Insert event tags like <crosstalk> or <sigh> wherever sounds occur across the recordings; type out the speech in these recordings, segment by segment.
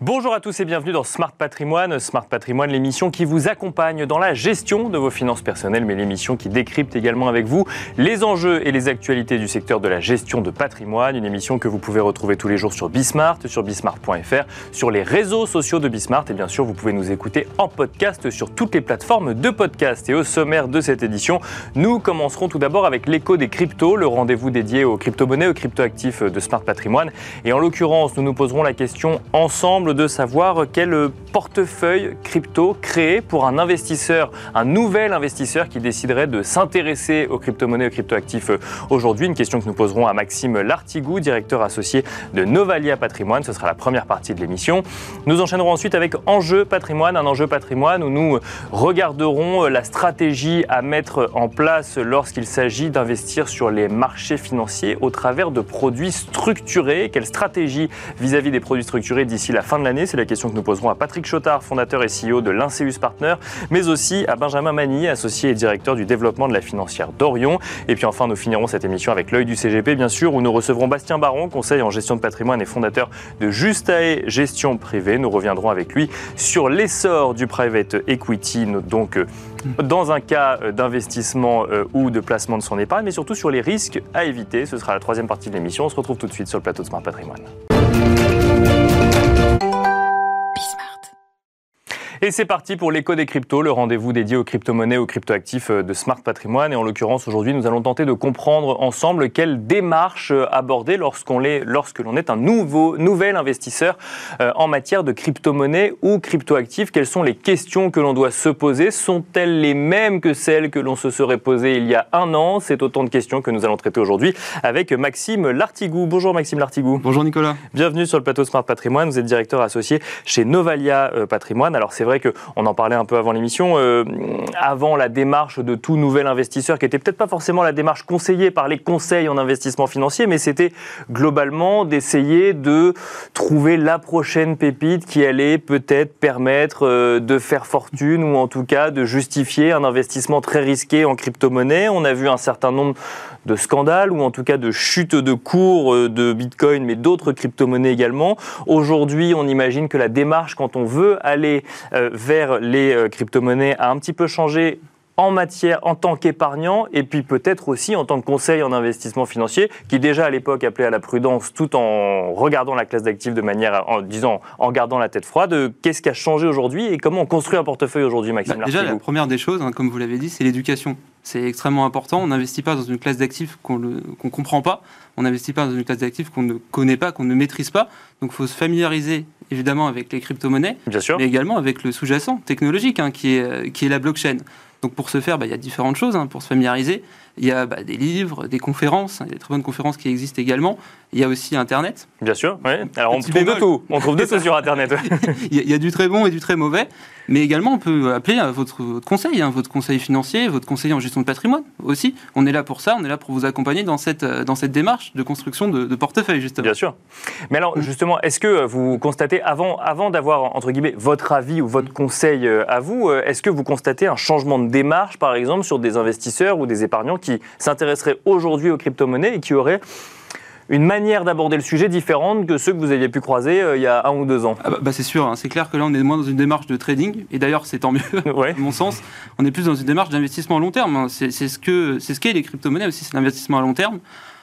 Bonjour à tous et bienvenue dans Smart Patrimoine. Smart Patrimoine, l'émission qui vous accompagne dans la gestion de vos finances personnelles, mais l'émission qui décrypte également avec vous les enjeux et les actualités du secteur de la gestion de patrimoine. Une émission que vous pouvez retrouver tous les jours sur Bismart, sur bismart.fr, sur les réseaux sociaux de Bismart. Et bien sûr, vous pouvez nous écouter en podcast sur toutes les plateformes de podcast. Et au sommaire de cette édition, nous commencerons tout d'abord avec l'écho des cryptos, le rendez-vous dédié aux crypto-monnaies, aux crypto-actifs de Smart Patrimoine. Et en l'occurrence, nous nous poserons la question ensemble de savoir quel portefeuille crypto créer pour un investisseur, un nouvel investisseur qui déciderait de s'intéresser aux crypto-monnaies, aux crypto-actifs aujourd'hui. Une question que nous poserons à Maxime Lartigou, directeur associé de Novalia Patrimoine. Ce sera la première partie de l'émission. Nous enchaînerons ensuite avec Enjeu Patrimoine, un enjeu patrimoine où nous regarderons la stratégie à mettre en place lorsqu'il s'agit d'investir sur les marchés financiers au travers de produits structurés. Quelle stratégie vis-à-vis des produits structurés d'ici la fin de l'année C'est la question que nous poserons à Patrick Chotard, fondateur et CEO de l'Inceus Partner, mais aussi à Benjamin Magny, associé et directeur du développement de la financière d'Orion. Et puis enfin, nous finirons cette émission avec l'œil du CGP, bien sûr, où nous recevrons Bastien Baron, conseil en gestion de patrimoine et fondateur de Justae Gestion Privée. Nous reviendrons avec lui sur l'essor du private equity, donc euh, dans un cas euh, d'investissement euh, ou de placement de son épargne, mais surtout sur les risques à éviter. Ce sera la troisième partie de l'émission. On se retrouve tout de suite sur le plateau de Smart Patrimoine. Et c'est parti pour l'écho des cryptos, le rendez-vous dédié aux crypto-monnaies, aux crypto-actifs de Smart Patrimoine. Et en l'occurrence, aujourd'hui, nous allons tenter de comprendre ensemble quelle démarche aborder lorsqu'on est, lorsque l'on est un nouveau, nouvel investisseur euh, en matière de crypto-monnaies ou crypto-actifs. Quelles sont les questions que l'on doit se poser? Sont-elles les mêmes que celles que l'on se serait posées il y a un an? C'est autant de questions que nous allons traiter aujourd'hui avec Maxime Lartigou. Bonjour Maxime Lartigou. Bonjour Nicolas. Bienvenue sur le plateau Smart Patrimoine. Vous êtes directeur associé chez Novalia euh, Patrimoine. Alors c'est vrai qu'on en parlait un peu avant l'émission, euh, avant la démarche de tout nouvel investisseur, qui était peut-être pas forcément la démarche conseillée par les conseils en investissement financier, mais c'était globalement d'essayer de trouver la prochaine pépite qui allait peut-être permettre euh, de faire fortune ou en tout cas de justifier un investissement très risqué en crypto-monnaie. On a vu un certain nombre de scandales ou en tout cas de chutes de cours euh, de Bitcoin, mais d'autres crypto-monnaies également. Aujourd'hui, on imagine que la démarche, quand on veut aller vers les euh, crypto-monnaies, a un petit peu changé en matière en tant qu'épargnant et puis peut-être aussi en tant que conseil en investissement financier qui déjà à l'époque appelait à la prudence tout en regardant la classe d'actifs de manière en disant en gardant la tête froide. Qu'est-ce qui a changé aujourd'hui et comment on construit un portefeuille aujourd'hui Maxime bah, Déjà la première des choses hein, comme vous l'avez dit c'est l'éducation c'est extrêmement important. On n'investit pas dans une classe d'actifs qu'on ne comprend pas. On n'investit pas dans une classe d'actifs qu'on ne connaît pas, qu'on ne maîtrise pas. Donc il faut se familiariser évidemment avec les crypto-monnaies, mais également avec le sous-jacent technologique hein, qui, est, qui est la blockchain. Donc pour ce faire, bah, il y a différentes choses hein, pour se familiariser. Il y a bah, des livres, des conférences, il y a des très bonnes conférences qui existent également. Il y a aussi Internet. Bien sûr, oui. Alors on trouve de tout. On trouve de tout sur Internet. <laughs> il, y a, du très bon et du très mauvais. Mais également, on peut appeler votre, votre conseil, hein, votre conseil financier, votre conseiller en gestion de patrimoine aussi. On est là pour ça, on est là pour vous accompagner dans cette, dans cette démarche de construction de, portefeuille, justement. Bien sûr. Mais alors, justement, est-ce que vous constatez, avant, avant d'avoir, entre guillemets, votre avis ou votre conseil euh, à vous, euh, est-ce que vous constatez un changement de démarche, par exemple, sur des investisseurs ou des épargnants qui s'intéresseraient aujourd'hui aux crypto-monnaies et qui auraient une manière d'aborder le sujet différente que ceux que vous aviez pu croiser euh, il y a un ou deux ans. Ah bah, bah, c'est sûr, hein. c'est clair que là on est moins dans une démarche de trading, et d'ailleurs c'est tant mieux, <laughs> à mon sens. On est plus dans une démarche d'investissement à long terme. Hein. C'est ce qu'est ce qu'est les crypto-monnaies aussi, c'est l'investissement à long terme.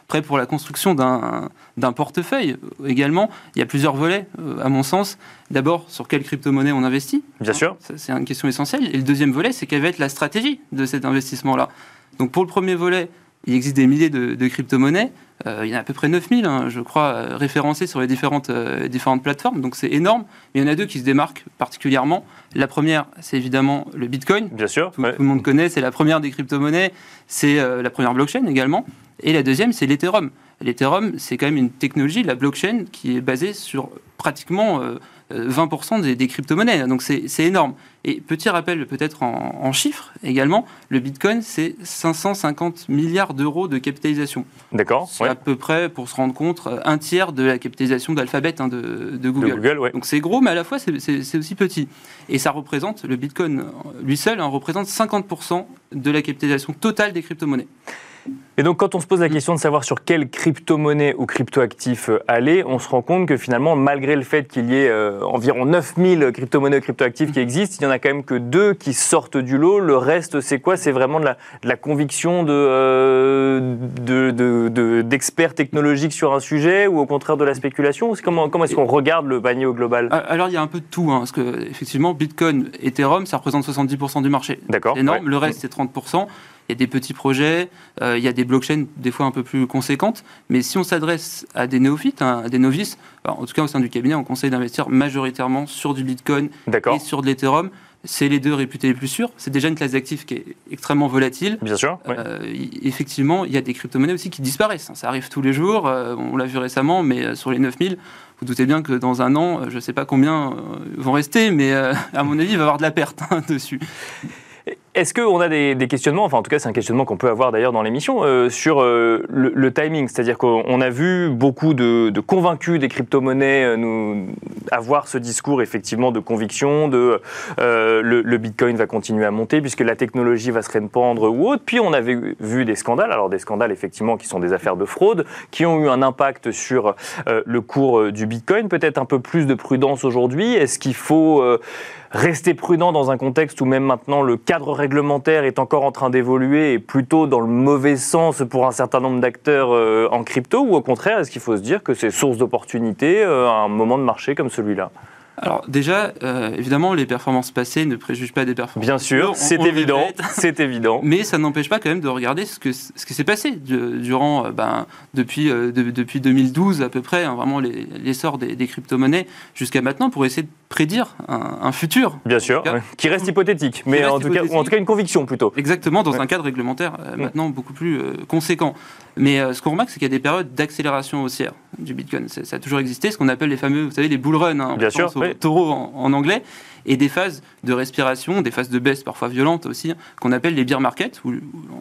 Après, pour la construction d'un portefeuille également, il y a plusieurs volets, euh, à mon sens. D'abord, sur quelle crypto-monnaie on investit Bien sûr. C'est une question essentielle. Et le deuxième volet, c'est quelle va être la stratégie de cet investissement-là. Donc pour le premier volet, il existe des milliers de, crypto-monnaies. Euh, il y en a à peu près 9000, hein, je crois, euh, référencées sur les différentes, euh, différentes plateformes. Donc c'est énorme. Mais il y en a deux qui se démarquent particulièrement. La première, c'est évidemment le Bitcoin. Bien sûr. Tout, le monde connaît. C'est la première des crypto-monnaies. C'est la première blockchain également. Et la deuxième, c'est l'Ethereum. L'Ethereum, c'est quand même une technologie, la blockchain, qui est basée sur pratiquement 20% des, des crypto-monnaies. Donc c'est énorme. Et petit rappel peut-être en, chiffres également, le Bitcoin, c'est 550 milliards d'euros de capitalisation. D'accord. C'est à peu près, pour se rendre compte, un tiers de la capitalisation d'Alphabet hein, de, de, Google. Google Donc c'est gros, mais à la fois c'est aussi petit. Et ça représente, le Bitcoin lui seul, hein, représente 50% de la capitalisation totale des crypto-monnaies. Et donc, quand on se pose la question de savoir sur quelle crypto-monnaie ou crypto-actif euh, aller, on se rend compte que finalement, malgré le fait qu'il y ait euh, environ 9000 crypto-monnaies ou crypto-actifs qui existent, il n'y en a quand même que deux qui sortent du lot. Le reste, c'est quoi? C'est vraiment de la, de la, conviction de, euh, d'experts de, technologiques sur un sujet ou au contraire de la spéculation? Comment, comment est-ce qu'on regarde le panier au global? Alors, il y a un peu de tout. Hein, parce que, effectivement, Bitcoin, Ethereum, ça représente 70% du marché. D'accord. Énorme. Le reste, c'est 30% il y a des petits projets, euh, il y a des blockchains des fois un peu plus conséquentes. Mais si on s'adresse à des néophytes, hein, à des novices, en tout cas au sein du cabinet, on conseille d'investir majoritairement sur du Bitcoin et sur de l'Ethereum. C'est les deux réputés les plus sûrs. C'est déjà une classe d'actifs qui est extrêmement volatile. Bien sûr. Euh, effectivement, il y a des crypto-monnaies aussi qui disparaissent. Ça arrive tous les jours. Euh, on l'a vu récemment, mais sur les 9000, vous doutez bien que dans un an, je ne sais pas combien vont rester, mais <laughs> à mon avis, il va y avoir de la perte hein, <laughs> dessus. Est-ce qu'on a des, questionnements, enfin en tout cas c'est un questionnement qu'on peut avoir d'ailleurs dans l'émission, euh, sur euh, le, timing? C'est-à-dire qu'on a vu beaucoup de, convaincus des crypto-monnaies euh, nous avoir ce discours effectivement de conviction, de le, Bitcoin va continuer à monter puisque la technologie va se répandre ou autre. Puis on avait vu des scandales, alors des scandales effectivement qui sont des affaires de fraude, qui ont eu un impact sur le cours du Bitcoin. Peut-être un peu plus de prudence aujourd'hui. Est-ce qu'il faut rester prudent dans un contexte où même maintenant le cadre réglementaire est encore en train d'évoluer et plutôt dans le mauvais sens pour un certain nombre d'acteurs euh, en crypto ou au contraire, est-ce qu'il faut se dire que c'est source d'opportunité euh, à un moment de marché comme celui-là? Alors déjà, euh, évidemment, les performances passées ne préjugent pas des performances. Bien sûr, c'est évident, <laughs> c'est évident. Mais ça n'empêche pas quand même de regarder ce que ce qui s'est passé durant, euh, ben, depuis euh, depuis 2012 à peu près, hein, vraiment l'essor des, des crypto-monnaies jusqu'à maintenant pour essayer de prédire un, futur. Bien sûr, qui reste hypothétique, mais en, Tout cas, en tout cas une conviction plutôt. Exactement, dans un cadre réglementaire mm. maintenant beaucoup plus conséquent. Mais ce qu'on remarque, c'est qu'il y a des périodes d'accélération haussière du Bitcoin. Ça, a toujours existé, ce qu'on appelle les fameux, vous savez, les bull runs. Hein, Bien sûr taureau en, anglais, et des phases de respiration, des phases de baisse parfois violentes aussi, hein, qu'on appelle les bear markets, ou,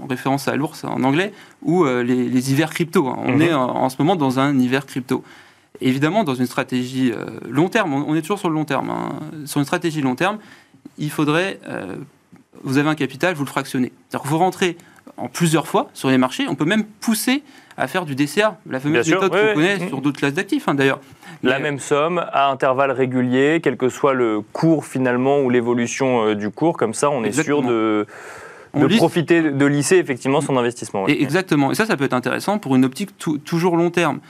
en référence à l'ours en anglais, ou euh, les, hivers crypto. Hein. On mhm. est en, ce moment dans un hiver crypto. Évidemment, dans une stratégie euh, long terme, on, est toujours sur le long terme, hein. sur une stratégie long terme, il faudrait, euh, vous avez un capital, vous le fractionnez. C'est-à-dire que vous rentrez en plusieurs fois sur les marchés, on peut même pousser à faire du DCA, la fameuse méthode qu'on connaît sur d'autres classes d'actifs d'ailleurs. La même somme à intervalles réguliers, quel que soit le cours finalement ou l'évolution euh, du cours, comme ça on est sûr de, profiter de lisser effectivement son investissement. exactement, et ça ça peut être intéressant pour une optique toujours long terme.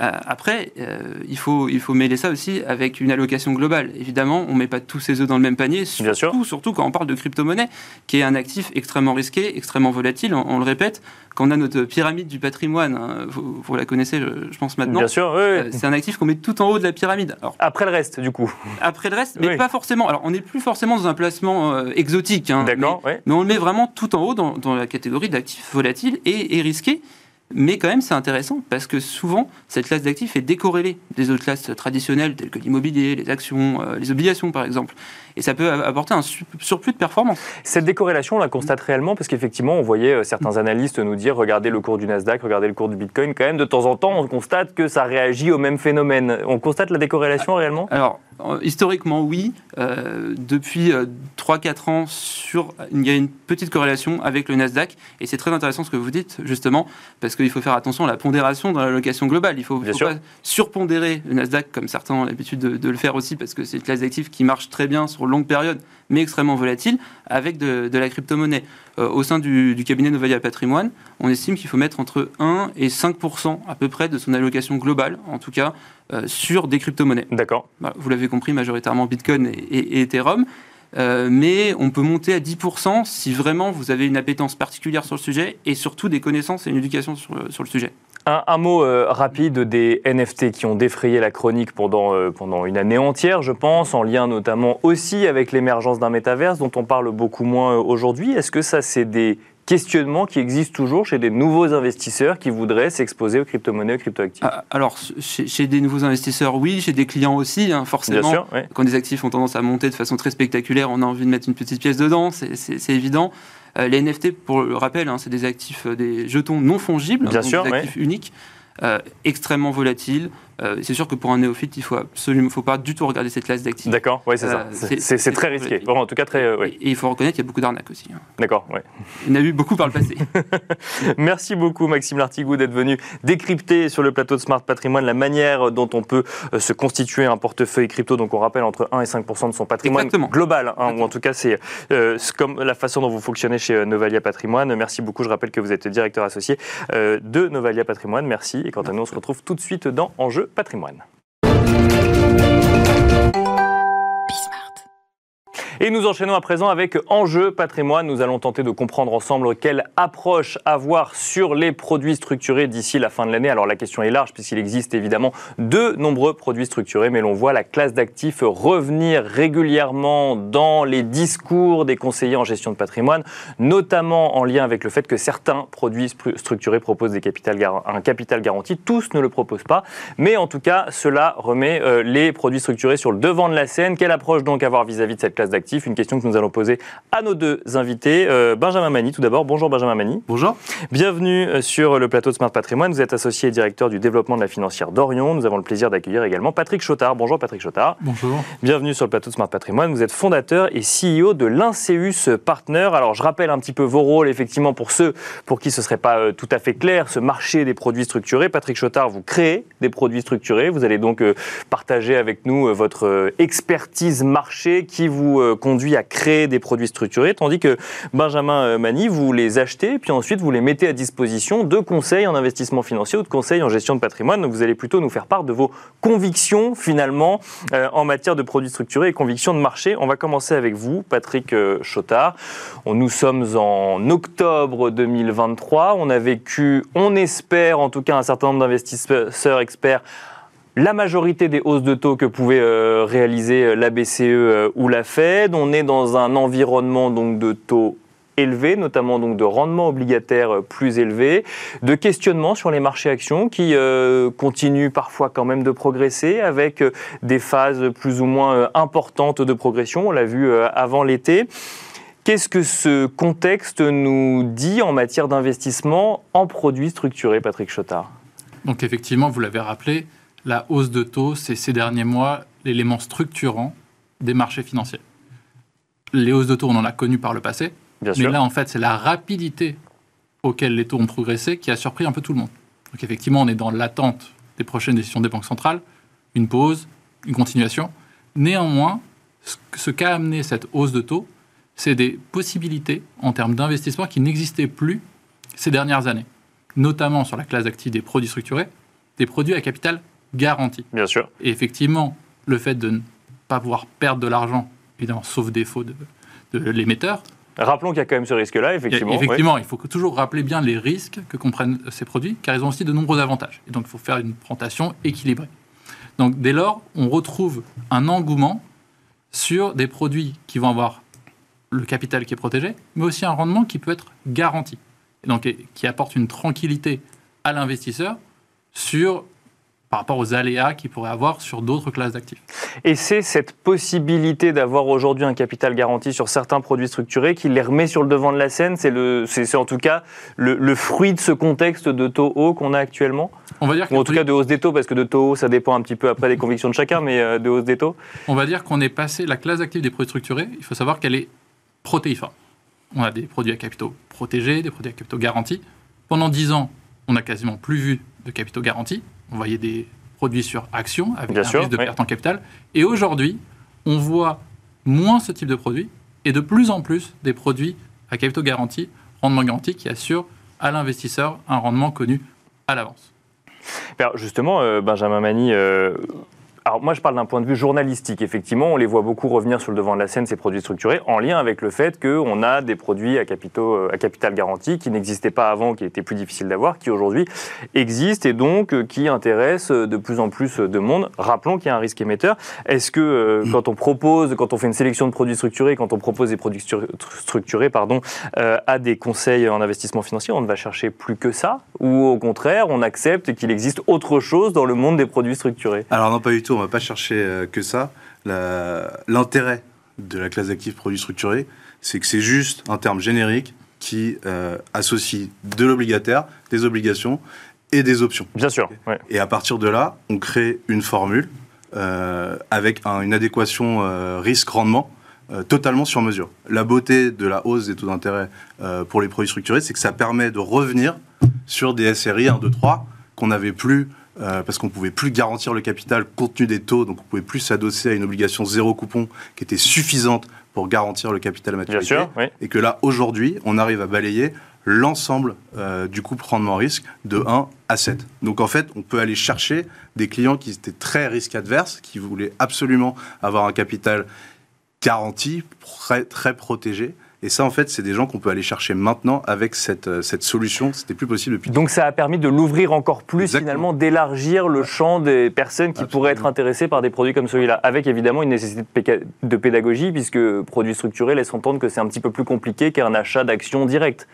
Euh, après, euh, il, faut, il faut mêler ça aussi avec une allocation globale. Évidemment, on ne met pas tous ses œufs dans le même panier, surtout, surtout quand on parle de crypto-monnaie, qui est un actif extrêmement risqué, extrêmement volatile, on, le répète. Quand on a notre pyramide du patrimoine, hein, vous, la connaissez, je, pense maintenant. Bien sûr, oui, euh, c'est un actif qu'on met tout en haut de la pyramide. Alors, après le reste, du coup. Après le reste, <laughs> mais pas forcément. Alors, on n'est plus forcément dans un placement exotique. Hein, D'accord, mais, mais, on le met vraiment tout en haut dans, dans la catégorie d'actifs volatiles et, et risqués. Mais quand même, c'est intéressant parce que souvent, cette classe d'actifs est décorrélée des autres classes traditionnelles telles que l'immobilier, les actions, euh, les obligations par exemple. Et ça peut apporter un surplus de performance. Cette décorrélation, on la constate réellement parce qu'effectivement, on voyait euh, certains analystes nous dire regardez le cours du Nasdaq, regardez le cours du Bitcoin. Quand même, de temps en temps, on constate que ça réagit au même phénomène. On constate la décorrélation réellement? Alors, historiquement, oui. Euh, depuis 3-4 euh, ans, sur, il y a une petite corrélation avec le Nasdaq. Et c'est très intéressant ce que vous dites, justement, parce qu'il faut faire attention à la pondération dans l'allocation globale. Il faut, faut pas surpondérer le Nasdaq, comme certains ont l'habitude de, le faire aussi, parce que c'est une classe d'actifs qui marche très bien sur longue période, mais extrêmement volatile, avec de, la crypto-monnaie. au sein du, du cabinet Novaya Patrimoine, on estime qu'il faut mettre entre 1 et 5 à peu près de son allocation globale, en tout cas, euh, sur des crypto-monnaies. D'accord. Bah, vous l'avez compris, majoritairement Bitcoin et, Ethereum. Euh, mais on peut monter à 10% si vraiment vous avez une appétence particulière sur le sujet et surtout des connaissances et une éducation sur, le sujet. Un, mot euh, rapide des NFT qui ont défrayé la chronique pendant, pendant une année entière, je pense, en lien notamment aussi avec l'émergence d'un métaverse dont on parle beaucoup moins aujourd'hui. Est-ce que ça, c'est des questionnement qui existe toujours chez des nouveaux investisseurs qui voudraient s'exposer aux crypto-monnaies, aux crypto-actifs? Ah, Alors, chez, des nouveaux investisseurs, oui, chez des clients aussi, hein, forcément. Bien sûr, Quand des actifs ont tendance à monter de façon très spectaculaire, on a envie de mettre une petite pièce dedans, c'est évident. Euh, les NFT, pour le rappel, hein, c'est des actifs, euh, des jetons non fongibles, Bien donc des actifs uniques. Euh, extrêmement volatiles, Euh, c'est sûr que pour un néophyte, il faut absolument, faut pas du tout regarder cette classe d'actifs. D'accord, oui, c'est ça. Euh, C'est très risqué. Bon, en tout cas, très. oui. Et il faut reconnaître qu'il y a beaucoup d'arnaques aussi. hein. D'accord, oui. Il y en a eu beaucoup par le passé. <laughs> Merci beaucoup, Maxime Lartigou, d'être venu décrypter sur le plateau de Smart Patrimoine la manière dont on peut euh, se constituer un portefeuille crypto. Donc, on rappelle entre 1 et 5% de son patrimoine Exactement. global, hein, ou en tout cas, c'est euh, comme la façon dont vous fonctionnez chez euh, Novalia Patrimoine. Merci beaucoup. Je rappelle que vous êtes directeur associé euh, de Novalia Patrimoine. Merci. Et quant à nous, on se retrouve tout de suite dans Enjeu Patrimoine. Et nous enchaînons à présent avec Enjeu patrimoine. Nous allons tenter de comprendre ensemble quelle approche avoir sur les produits structurés d'ici la fin de l'année. Alors la question est large puisqu'il existe évidemment de nombreux produits structurés, mais l'on voit la classe d'actifs revenir régulièrement dans les discours des conseillers en gestion de patrimoine, notamment en lien avec le fait que certains produits stru- structurés proposent des un capital garanti. Tous ne le proposent pas, mais en tout cas, cela remet euh, les produits structurés sur le devant de la scène. Quelle approche donc avoir vis-à-vis de cette classe d'actifs Une question que nous allons poser à nos deux invités. Euh, Benjamin Mani, tout d'abord. Bonjour Benjamin Mani. Bonjour. Bienvenue euh, sur le plateau de Smart Patrimoine. Vous êtes associé et directeur du développement de la financière d'Orion. Nous avons le plaisir d'accueillir également Patrick Chotard. Bonjour Patrick Chotard. Bonjour. Bienvenue sur le plateau de Smart Patrimoine. Vous êtes fondateur et CEO de l'Inceus Partner. Alors, je rappelle un petit peu vos rôles, effectivement, pour ceux pour qui ce ne serait pas euh, tout à fait clair, ce marché des produits structurés. Patrick Chotard, vous créez des produits structurés. Vous allez donc partager avec nous votre expertise marché qui vous conduit à créer des produits structurés, tandis que Benjamin euh, Mani, vous les achetez, puis ensuite vous les mettez à disposition de conseils en investissement financier ou de conseils en gestion de patrimoine. Donc, vous allez plutôt nous faire part de vos convictions, finalement, euh, en matière de produits structurés et convictions de marché. On va commencer avec vous, Patrick euh, Chotard. Nous sommes en octobre 2023. On a vécu, on espère en tout cas un certain nombre d'investisseurs experts, la majorité des hausses de taux que pouvait euh, réaliser euh, la BCE euh, ou la Fed. On est dans un environnement donc de taux élevés, notamment donc de rendements obligataires plus élevés, de questionnements sur les marchés actions qui continuent parfois quand même de progresser avec des phases plus ou moins importantes de progression. On l'a vu avant l'été. Qu'est-ce que ce contexte nous dit en matière d'investissement en produits structurés, Patrick Chotard? Donc effectivement, vous l'avez rappelé, la hausse de taux, c'est ces derniers mois l'élément structurant des marchés financiers. Les hausses de taux, on en a connu par le passé, Bien mais sûr. là, en fait, c'est la rapidité auquel les taux ont progressé qui a surpris un peu tout le monde. Donc effectivement, on est dans l'attente des prochaines décisions des banques centrales, une pause, une continuation. Néanmoins, ce- ce qu'a amené cette hausse de taux, c'est des possibilités en termes d'investissement qui n'existaient plus ces dernières années, notamment sur la classe d'actifs des produits structurés, des produits à capital garanti. Bien sûr. Et effectivement, le fait de ne pas pouvoir perdre de l'argent, évidemment, sauf défaut de, de l'émetteur, Rappelons qu'il y a quand même ce risque-là, effectivement. effectivement, il faut toujours rappeler bien les risques que comprennent ces produits, car ils ont aussi de nombreux avantages. Et donc, il faut faire une présentation équilibrée. Donc, dès lors, on retrouve un engouement sur des produits qui vont avoir le capital qui est protégé, mais aussi un rendement qui peut être garanti. Et donc, et qui apporte une tranquillité à l'investisseur sur par rapport aux aléas qu'il pourrait avoir sur d'autres classes d'actifs. Et c'est cette possibilité d'avoir aujourd'hui un capital garanti sur certains produits structurés qui les remet sur le devant de la scène. C'est le- c'est c'est en tout cas le, le fruit de ce contexte de taux hauts qu'on a actuellement. On va dire Ou en tout cas de hausse des taux, parce que de taux hauts, ça dépend un petit peu après des convictions de chacun, mais euh, de hausse des taux. On va dire qu'on est passé, la classe d'actifs des produits structurés, il faut savoir qu'elle est protéiforme. On a des produits à capitaux protégés, des produits à capitaux garantis. Pendant 10 ans, on n'a quasiment plus vu de capitaux garantis. On voyait des produits sur actions avec Bien un sûr, risque de oui. perte en capital. Et aujourd'hui, on voit moins ce type de produits et de plus en plus des produits à capitaux garantis, rendement garanti, qui assurent à l'investisseur un rendement connu à l'avance. Alors justement, euh, Benjamin Mani, euh, alors moi je parle d'un point de vue journalistique. Effectivement, on les voit beaucoup revenir sur le devant de la scène, ces produits structurés, en lien avec le fait qu'on a des produits à, capitaux, euh, à capital garanti qui n'existaient pas avant, qui étaient plus difficiles d'avoir, qui aujourd'hui existent et donc euh, qui intéressent euh, de plus en plus de monde. Rappelons qu'il y a un risque émetteur. Est-ce que euh, quand on propose, quand on fait une sélection de produits structurés, quand on propose des produits stru- structurés pardon, euh, à des conseils en investissement financier, on ne va chercher plus que ça? Ou au contraire, on accepte qu'il existe autre chose dans le monde des produits structurés Alors non, pas du tout, on va pas chercher euh, que ça. L'intérêt de la classe d'actifs produits structurés, c'est que c'est juste un terme générique qui euh, associe de l'obligataire, des obligations et des options. Bien sûr. ouais. Et à partir de là, on crée une formule euh, avec un- une adéquation euh, risque-rendement euh, totalement sur mesure. La beauté de la hausse des taux d'intérêt euh, pour les produits structurés, c'est que ça permet de revenir sur des SRI 1, 2, 3 qu'on n'avait plus euh, parce qu'on pouvait plus garantir le capital compte tenu des taux, donc on pouvait plus s'adosser à une obligation zéro coupon qui était suffisante pour garantir le capital à Bien sûr. oui. et que là, aujourd'hui, on arrive à balayer l'ensemble euh, du couple rendement-risque de 1 à 7. Donc en fait, on peut aller chercher des clients qui étaient très risque adverses, qui voulaient absolument avoir un capital garanti, très, très protégé. Et ça, en fait, c'est des gens qu'on peut aller chercher maintenant avec cette, euh, cette solution. C'était plus possible depuis. Donc ça a permis de l'ouvrir encore plus Exactement. finalement, d'élargir le champ des personnes qui pourraient être intéressées par des produits comme celui-là, avec évidemment une nécessité de, pédagogie, puisque produits structurés laisse entendre que c'est un petit peu plus compliqué qu'un achat d'actions directes.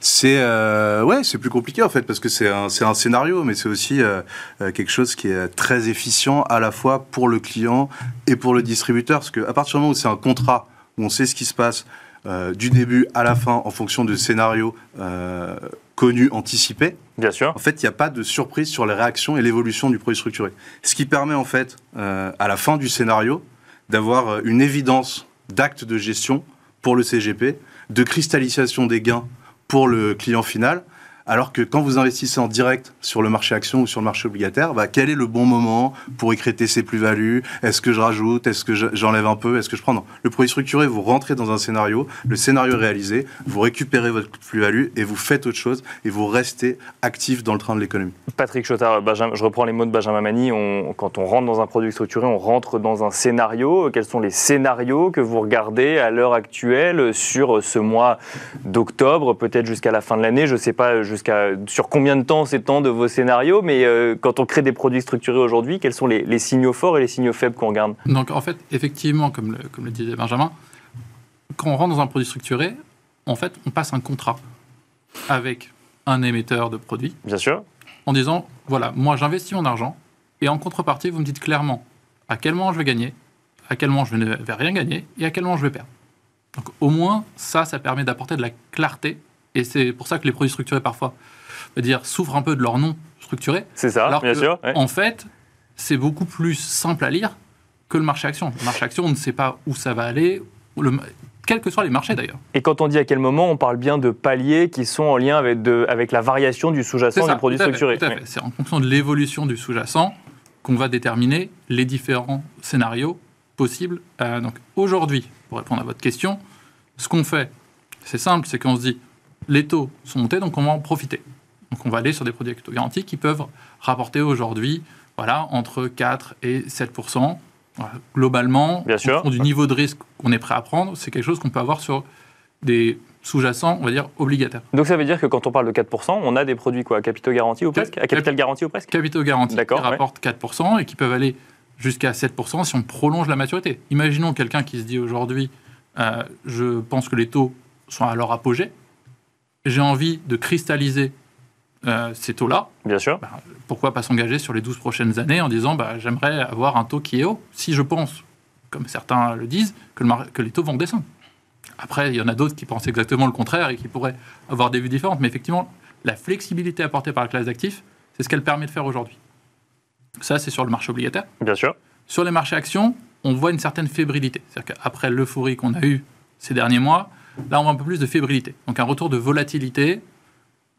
C'est euh, ouais, c'est plus compliqué en fait parce que c'est un, un scénario, mais c'est aussi euh, euh, quelque chose qui est très efficient à la fois pour le client et pour le distributeur, parce qu'à partir du moment où c'est un contrat où on sait ce qui se passe euh, du début à la fin en fonction de scénarios connus, anticipés, Bien sûr. en fait, il n'y a pas de surprise sur les réactions et l'évolution du produit structuré. Ce qui permet, en fait, à la fin du scénario, d'avoir une évidence d'acte de gestion pour le CGP, de cristallisation des gains pour le client final. Alors que quand vous investissez en direct sur le marché action ou sur le marché obligataire, bah, quel est le bon moment pour écréter ses plus-values? Est-ce que je rajoute? Est-ce que je- j'enlève un peu? Est-ce que je prends? Non. Le produit structuré, vous rentrez dans un scénario, le scénario est réalisé, vous récupérez votre plus-value et vous faites autre chose et vous restez actif dans le train de l'économie. Patrick Chotard, je reprends les mots de Benjamin Mani. Quand on rentre dans un produit structuré, on rentre dans un scénario. Quels sont les scénarios que vous regardez à l'heure actuelle sur ce mois d'octobre, peut-être jusqu'à la fin de l'année? Je ne sais pas jusqu'à sur combien de temps s'étendent vos scénarios, mais euh, quand on crée des produits structurés aujourd'hui, quels sont les, les signaux forts et les signaux faibles qu'on regarde? Donc en fait, effectivement, comme le, comme le disait Benjamin, quand on rentre dans un produit structuré, en fait, on passe un contrat avec un émetteur de produits Bien sûr. en disant, voilà, moi j'investis mon argent et en contrepartie, vous me dites clairement à quel moment je vais gagner, à quel moment je ne vais rien gagner et à quel moment je vais perdre. Donc au moins, ça, ça permet d'apporter de la clarté et c'est pour ça que les produits structurés parfois, dire, souffrent un peu de leur nom structuré. C'est ça, Alors bien que, sûr. ouais. en fait, c'est beaucoup plus simple à lire que le marché action. Le marché action, on ne sait pas où ça va aller, le- quels que soient les marchés d'ailleurs. Et quand on dit à quel moment, on parle bien de paliers qui sont en lien avec, de- avec la variation du sous-jacent du produit tout à fait, structuré. tout à fait. C'est en fonction de l'évolution du sous-jacent qu'on va déterminer les différents scénarios possibles. Euh, donc aujourd'hui, pour répondre à votre question, ce qu'on fait, c'est simple, c'est qu'on se dit les taux sont montés, donc on va en profiter. Donc on va aller sur des produits avec taux garantis qui peuvent rapporter aujourd'hui voilà, entre 4 et 7 Voilà, Globalement, Bien en sûr. du niveau de risque qu'on est prêt à prendre, c'est quelque chose qu'on peut avoir sur des sous-jacents, on va dire, obligataires. Donc ça veut dire que quand on parle de 4%, on a des produits quoi, à capitaux garantis ou presque? À capital garanti ou presque? Capitaux garantis qui ouais. rapportent 4% et qui peuvent aller jusqu'à 7% si on prolonge la maturité. Imaginons quelqu'un qui se dit aujourd'hui, euh, je pense que les taux sont à leur apogée, j'ai envie de cristalliser euh, ces taux-là, Bien sûr. bah, pourquoi pas s'engager sur les 12 prochaines années en disant bah, j'aimerais avoir un taux qui est haut, si je pense, comme certains le disent, que, le que les taux vont descendre. Après, il y en a d'autres qui pensent exactement le contraire et qui pourraient avoir des vues différentes, mais effectivement, la flexibilité apportée par la classe d'actifs, c'est ce qu'elle permet de faire aujourd'hui. Ça, c'est sur le marché obligataire. Bien sûr. Sur les marchés actions, on voit une certaine fébrilité. C'est-à-dire qu'après l'euphorie qu'on a eue ces derniers mois, là, on voit un peu plus de fébrilité. Donc un retour de volatilité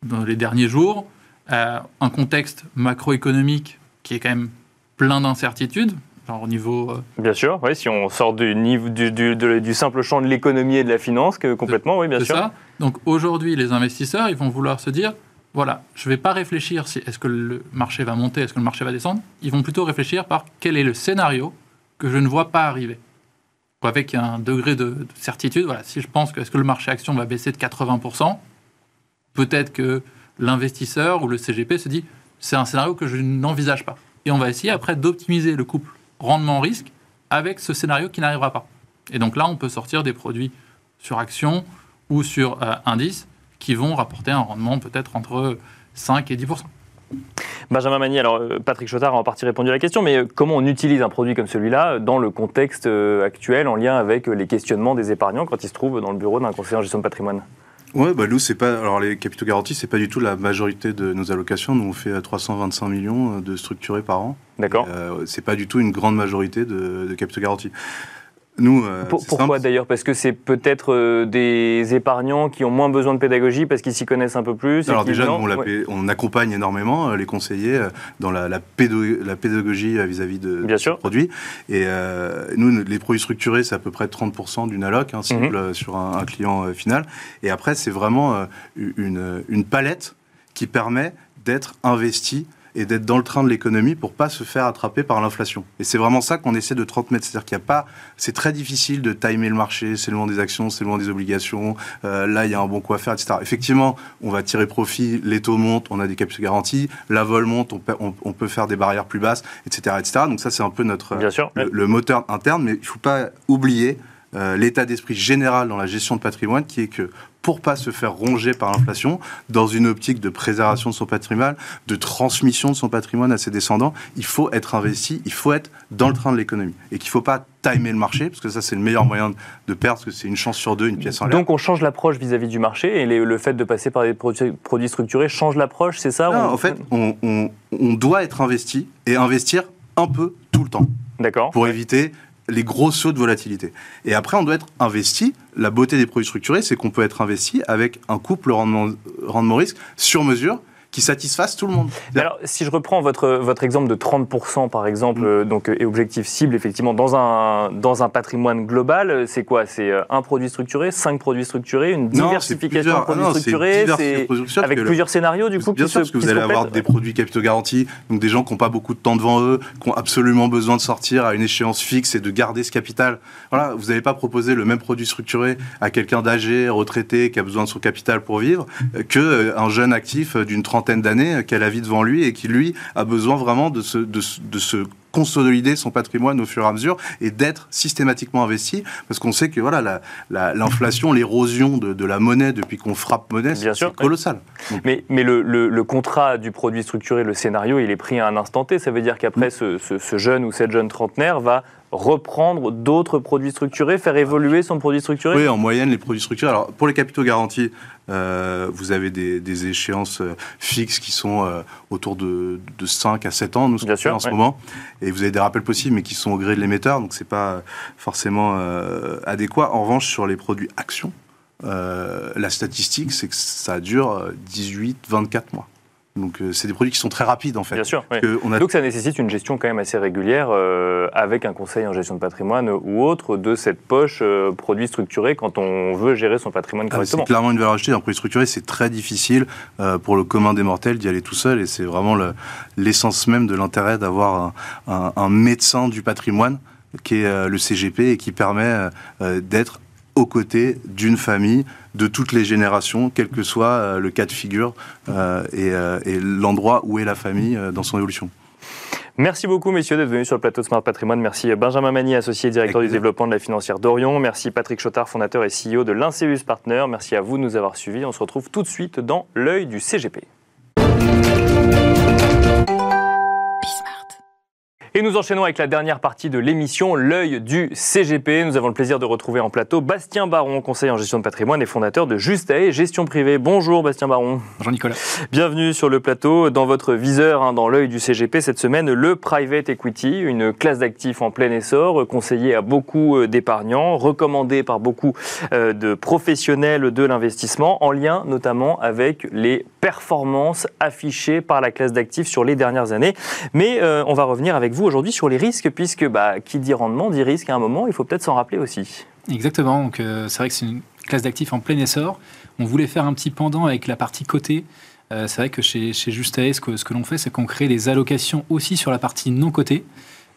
dans les derniers jours, euh, un contexte macroéconomique qui est quand même plein d'incertitudes, genre au niveau... euh, Bien sûr, oui, si on sort du, niveau, du, du- de- du simple champ de l'économie et de la finance, que, complètement, oui, bien c'est sûr. ça. Donc aujourd'hui, les investisseurs, ils vont vouloir se dire, voilà, je ne vais pas réfléchir si est-ce que le marché va monter, est-ce que le marché va descendre. Ils vont plutôt réfléchir par quel est le scénario que je ne vois pas arriver. Avec un degré de, de certitude, voilà, si je pense que est-ce que le marché action va baisser de 80%, peut-être que l'investisseur ou le CGP se dit, c'est un scénario que je n'envisage pas. Et on va essayer après d'optimiser le couple rendement-risque avec ce scénario qui n'arrivera pas. Et donc là, on peut sortir des produits sur action ou sur euh, indice qui vont rapporter un rendement peut-être entre 5 et 10 Benjamin Magny, alors euh, Patrick Chotard a en partie répondu à la question, mais euh, comment on utilise un produit comme celui-là dans le contexte euh, actuel en lien avec euh, les questionnements des épargnants quand ils se trouvent dans le bureau d'un conseiller en gestion de patrimoine? Ouais, bah nous, c'est pas. Alors, les capitaux garantis, c'est pas du tout la majorité de nos allocations. Nous, on fait 325 millions de structurés par an. D'accord. Euh, c'est pas du tout une grande majorité de, de capitaux garantis. Nous, euh, pourquoi d'ailleurs? Parce que c'est peut-être euh, des épargnants qui ont moins besoin de pédagogie parce qu'ils s'y connaissent un peu plus. Alors déjà, nous, on, Ouais. accompagne énormément euh, les conseillers dans la, la, pédo- la pédagogie vis-à-vis de, Bien sûr. produits. Et nous, les produits structurés, c'est à peu près 30% d'une alloc hein, cible Mhm. sur un, un client final. Et après, c'est vraiment une, une palette qui permet d'être investi et d'être dans le train de l'économie pour pas se faire attraper par l'inflation. Et c'est vraiment ça qu'on essaie de transmettre. C'est-à-dire qu'il n'y a pas, c'est très difficile de timer le marché, c'est le moment des actions, c'est le moment des obligations, euh, là il y a un bon coup à faire, etc. Effectivement, on va tirer profit, les taux montent, on a des capitaux garantis, la vol monte, on peut, on- on peut faire des barrières plus basses, etc. etc. Donc ça c'est un peu notre, Bien sûr. le, le moteur interne, mais il ne faut pas oublier euh, l'état d'esprit général dans la gestion de patrimoine qui est que pour pas se faire ronger par l'inflation, dans une optique de préservation de son patrimoine, de transmission de son patrimoine à ses descendants, il faut être investi, il faut être dans le train de l'économie. Et qu'il ne faut pas timer le marché, parce que ça c'est le meilleur moyen de perdre, parce que c'est une chance sur deux, une pièce en l'air. Donc on change l'approche vis-à-vis du marché et les- le fait de passer par des produits, produits structurés change l'approche, c'est ça Non, On- en fait, on, on- on doit être investi et investir un peu tout le temps. D'accord. pour éviter les gros sauts de volatilité. Et après, on doit être investi. La beauté des produits structurés, c'est qu'on peut être investi avec un couple rendement, rendement risque sur mesure qui satisfasse tout le monde. Alors, si je reprends votre, votre exemple de 30%, par exemple, Mm. donc, euh, et objectif cible, effectivement, dans un, dans un patrimoine global, euh, c'est quoi? C'est euh, un produit structuré, cinq produits structurés, une diversification de produits ah non, structurés c'est produits structurés, avec que plusieurs scénarios, du coup, Bien qui sûr, se parce que vous allez avoir des produits capitaux garantis, donc des gens qui n'ont pas beaucoup de temps devant eux, qui ont absolument besoin de sortir à une échéance fixe et de garder ce capital. Voilà, vous n'allez pas proposer le même produit structuré à quelqu'un d'âgé, retraité, qui a besoin de son capital pour vivre, euh, que euh, un jeune actif d'une trentaine d'années euh, qui a la vie devant lui et qui, lui, a besoin vraiment de se, de, de se consolider son patrimoine au fur et à mesure et d'être systématiquement investi parce qu'on sait que voilà la- la- l'inflation, l'érosion de, de la monnaie depuis qu'on frappe monnaie, Bien c'est colossal. Mais, mais le, le- le contrat du produit structuré, le scénario, il est pris à un instant T. Ça veut dire qu'après, ce, ce- ce jeune ou cette jeune trentenaire va reprendre d'autres produits structurés, faire évoluer son produit structuré Oui, en moyenne, les produits structurés. Alors, pour les capitaux garantis, euh, vous avez des, des échéances euh, fixes qui sont euh, autour de, de 5 à 7 ans, nous, ce Bien sûr, en ce moment. Et vous avez des rappels possibles, mais qui sont au gré de l'émetteur, donc c'est pas forcément euh, adéquat. En revanche, sur les produits actions, la statistique, c'est que ça dure 18-24 mois. Donc, c'est des produits qui sont très rapides, en fait. Bien sûr. oui. On a Donc ça nécessite une gestion quand même assez régulière avec un conseil en gestion de patrimoine ou autre de cette poche euh, produit structuré quand on veut gérer son patrimoine Ah, correctement. C'est clairement une valeur ajoutée. Un produit structuré, c'est très difficile euh, pour le commun des mortels d'y aller tout seul. Et c'est vraiment le- l'essence même de l'intérêt d'avoir un, un- un médecin du patrimoine qui est euh, le CGP et qui permet d'être aux côtés d'une famille de toutes les générations, quel que soit le cas de figure et, l'endroit où est la famille dans son évolution. Merci beaucoup, messieurs, d'être venus sur le plateau de Smart Patrimoine. Merci Benjamin Magny, associé directeur Avec du plaisir. développement de la financière d'Orion. Merci Patrick Chotard, fondateur et CEO de l'Inceus Partner. Merci à vous de nous avoir suivis. On se retrouve tout de suite dans l'œil du CGP. Et nous enchaînons avec la dernière partie de l'émission, l'œil du CGP. Nous avons le plaisir de retrouver en plateau Bastien Baron, conseiller en gestion de patrimoine et fondateur de Justae Gestion Privée. Bonjour Bastien Baron. Bonjour Nicolas. Bienvenue sur le plateau. Dans votre viseur, hein, dans l'œil du CGP, cette semaine, le private equity, une classe d'actifs en plein essor, conseillée à beaucoup euh, d'épargnants, recommandée par beaucoup euh, de professionnels de l'investissement, en lien notamment avec les performances affichées par la classe d'actifs sur les dernières années. Mais euh, on va revenir avec vous aujourd'hui sur les risques, puisque bah, qui dit rendement dit risque à un moment, il faut peut-être s'en rappeler aussi. Exactement, donc euh, c'est vrai que c'est une classe d'actifs en plein essor. On voulait faire un petit pendant avec la partie cotée. Euh, c'est vrai que chez, chez Justae, ce que, l'on fait, c'est qu'on crée des allocations aussi sur la partie non cotée.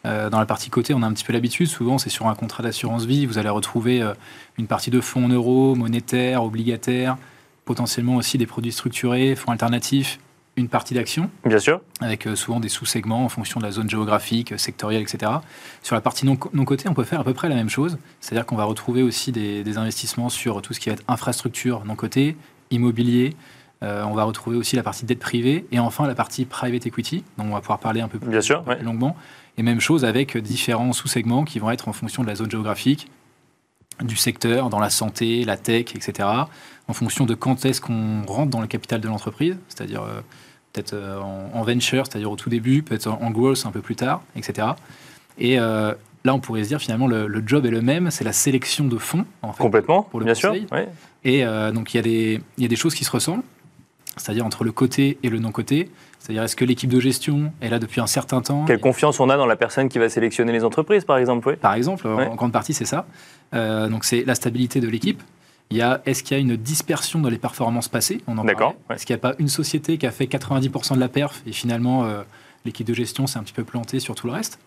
Euh, dans la partie cotée, on a un petit peu l'habitude. Souvent, c'est sur un contrat d'assurance vie. Vous allez retrouver une partie de fonds en euros, monétaires, obligataires, potentiellement aussi des produits structurés, fonds alternatifs, une partie d'actions Bien sûr. avec euh, souvent des sous-segments en fonction de la zone géographique, euh, sectorielle, etc. Sur la partie non, non cotée, on peut faire à peu près la même chose. C'est-à-dire qu'on va retrouver aussi des, des investissements sur tout ce qui va être infrastructure non cotée, immobilier. Euh, on va retrouver aussi la partie dette privée et enfin la partie private equity, dont on va pouvoir parler un peu plus, Bien sûr, un peu ouais. plus longuement. Et même chose avec différents sous-segments qui vont être en fonction de la zone géographique, du secteur, dans la santé, la tech, etc., en fonction de quand est-ce qu'on rentre dans le capital de l'entreprise, c'est-à-dire euh, peut-être euh, en, en venture, c'est-à-dire au tout début, peut-être en, en growth un peu plus tard, etc. Et euh, là, on pourrait se dire finalement le, le job est le même, c'est la sélection de fonds, en fait. Complètement, pour le bien sûr. ouais. Et donc y, il y a des choses qui se ressemblent, c'est-à-dire entre le côté et le non-côté. C'est-à-dire est-ce que l'équipe de gestion est là depuis un certain temps Quelle confiance on a dans la personne qui va sélectionner les entreprises, par exemple oui. Par exemple, en- grande partie, c'est ça. Euh, donc, c'est la stabilité de l'équipe. Il y a, est-ce qu'il y a une dispersion dans les performances passées? On en D'accord, ouais. Est-ce qu'il n'y a pas une société qui a fait 90% de la perf et finalement euh, l'équipe de gestion s'est un petit peu plantée sur tout le reste?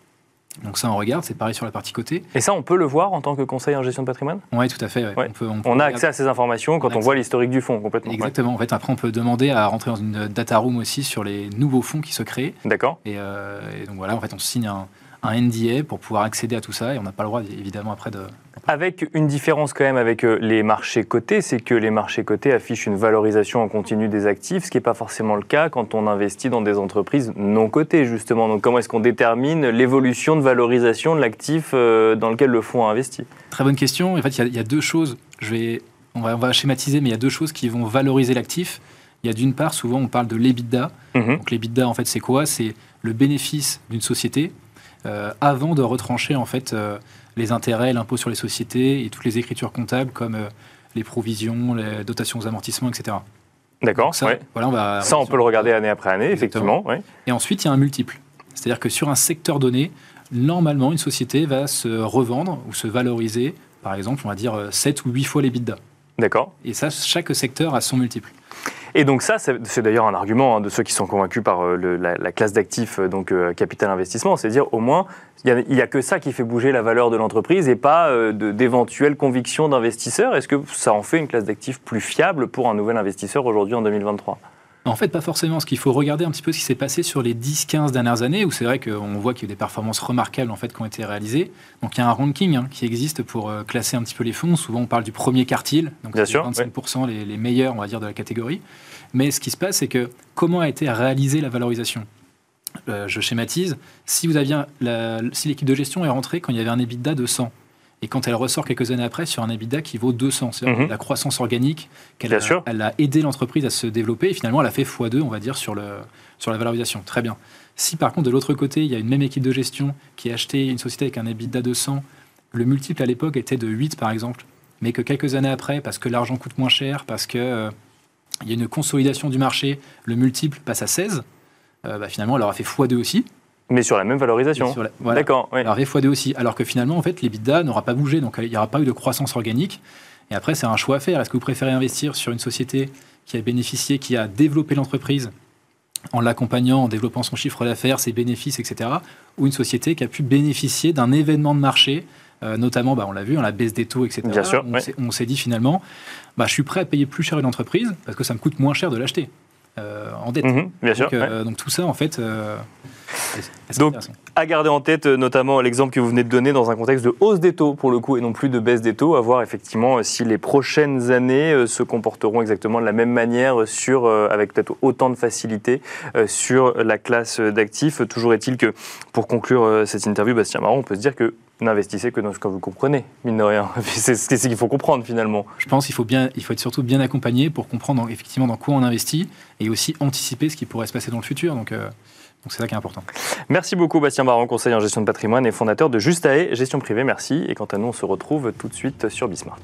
Donc ça, on regarde. C'est pareil sur la partie côté. Et ça, on peut le voir en tant que conseil en gestion de patrimoine? Oui, tout à fait. ouais. Ouais. On, peut, peut On a regarder- accès à ces informations quand On voit l'historique du fonds, complètement. ouais. Exactement. En fait, après, on peut demander à rentrer dans une data room aussi sur les nouveaux fonds qui se créent. D'accord. Et, euh, et donc voilà, en fait, on signe un, un NDA pour pouvoir accéder à tout ça et on n'a pas le droit, évidemment, après de, Avec une différence quand même avec euh, les marchés cotés, c'est que les marchés cotés affichent une valorisation en continu des actifs, ce qui n'est pas forcément le cas quand on investit dans des entreprises non cotées, justement. Donc comment est-ce qu'on détermine l'évolution de valorisation de l'actif euh, dans lequel le fonds a investi Très bonne question. En fait, il y a- il y, a deux choses. Je vais, on, va, on va schématiser, mais il y a deux choses qui vont valoriser l'actif. Il y a d'une part, souvent, on parle de l'EBITDA. Mhm. Donc l'EBITDA, en fait, c'est quoi? C'est le bénéfice d'une société euh, avant de retrancher, en fait, euh, les intérêts, l'impôt sur les sociétés et toutes les écritures comptables comme euh, les provisions, les dotations aux amortissements, etc. D'accord ça, ouais. voilà, on va Ça, on peut le regarder année après année, effectivement. ouais. Et ensuite, il y a un multiple. C'est-à-dire que sur un secteur donné, normalement, une société va se revendre ou se valoriser, par exemple, on va dire euh, 7 ou 8 fois les bidas. D'accord. Et ça, chaque secteur a son multiple. Et donc ça, c'est d'ailleurs un argument hein, de ceux qui sont convaincus par euh, la, la classe d'actifs, euh, donc euh, capital investissement, c'est dire au moins, il n'y a, que ça qui fait bouger la valeur de l'entreprise et pas d'éventuelles convictions d'investisseurs. Est-ce que ça en fait une classe d'actifs plus fiable pour un nouvel investisseur aujourd'hui en 2023 En fait, pas forcément, parce qu'il faut regarder un petit peu ce qui s'est passé sur les 10-15 dernières années, où c'est vrai qu'on voit qu'il y a eu des performances remarquables en fait, qui ont été réalisées. Donc il y a un ranking hein, qui existe pour euh, classer un petit peu les fonds. Souvent, on parle du premier quartile, donc Bien c'est sûr, 25% les, les meilleurs, on va dire, de la catégorie. Mais ce qui se passe, c'est que comment a été réalisée la valorisation? Euh, Je schématise. Si vous aviez un- la- si l'équipe de gestion est rentrée quand il y avait un EBITDA de 100, et quand elle ressort quelques années après sur un EBITDA qui vaut 200, c'est-à-dire Mhm. la croissance organique, qu'elle a, elle a aidé l'entreprise à se développer, et finalement, elle a fait x2, on va dire, sur, le, sur la valorisation. Très bien. Si par contre, de l'autre côté, il y a une même équipe de gestion qui a acheté une société avec un EBITDA de 100, le multiple à l'époque était de 8, par exemple, mais que quelques années après, parce que l'argent coûte moins cher, parce que euh, il y a une consolidation du marché, le multiple passe à 16, euh, bah, finalement, elle aura fait x2 aussi. Mais sur la même valorisation. La- voilà. D'accord, oui. Alors V x2 aussi, alors que finalement, en fait, l'EBITDA n'aura pas bougé, donc il n'y aura pas eu de croissance organique. Et après, c'est un choix à faire. Est-ce que vous préférez investir sur une société qui a bénéficié, qui a développé l'entreprise en l'accompagnant, en développant son chiffre d'affaires, ses bénéfices, etc. Ou une société qui a pu bénéficier d'un événement de marché, euh, notamment, bah, on l'a vu, hein, la baisse des taux, etc. Bien sûr, on s'est- dit finalement, bah, je suis prêt à payer plus cher une entreprise parce que ça me coûte moins cher de l'acheter euh, en dette. Mhm, bien sûr. donc, ouais. euh, donc tout ça, en fait, euh, Donc, à garder en tête euh, notamment l'exemple que vous venez de donner dans un contexte de hausse des taux pour le coup et non plus de baisse des taux, à voir effectivement euh, si les prochaines années euh, se comporteront exactement de la même manière sur, avec peut-être autant de facilité sur la classe d'actifs. Toujours est-il que pour conclure cette interview, Bastien Marron, on peut se dire que n'investissez que dans ce que vous comprenez, mine de rien. <laughs> C'est ce qu'il faut comprendre finalement. Je pense qu'il faut, bien, il faut être surtout bien accompagné pour comprendre effectivement dans quoi on investit et aussi anticiper ce qui pourrait se passer dans le futur. Donc, euh, donc c'est ça qui est important. Merci beaucoup Bastien Marron, conseiller en gestion de patrimoine et fondateur de Justae Gestion Privée. Merci. Et quant à nous, on se retrouve tout de suite sur Bismart.